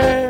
yeah.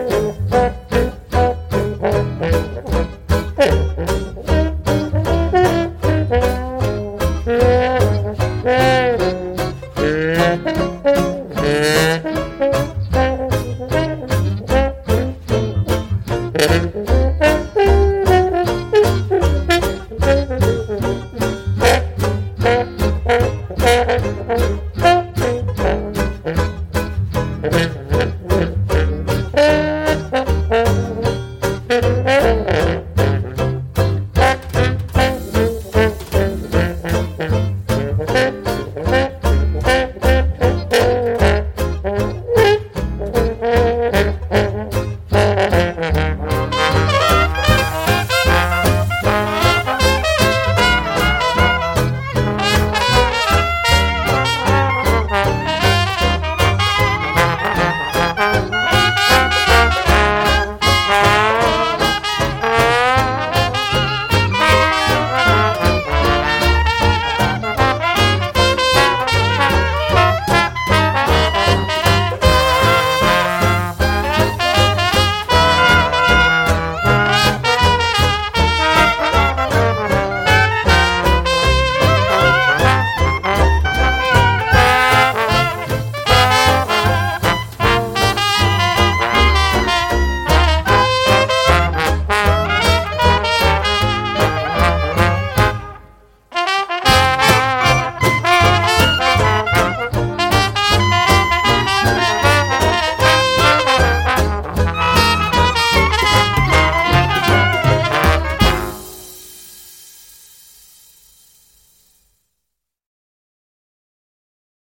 Mm-hmm.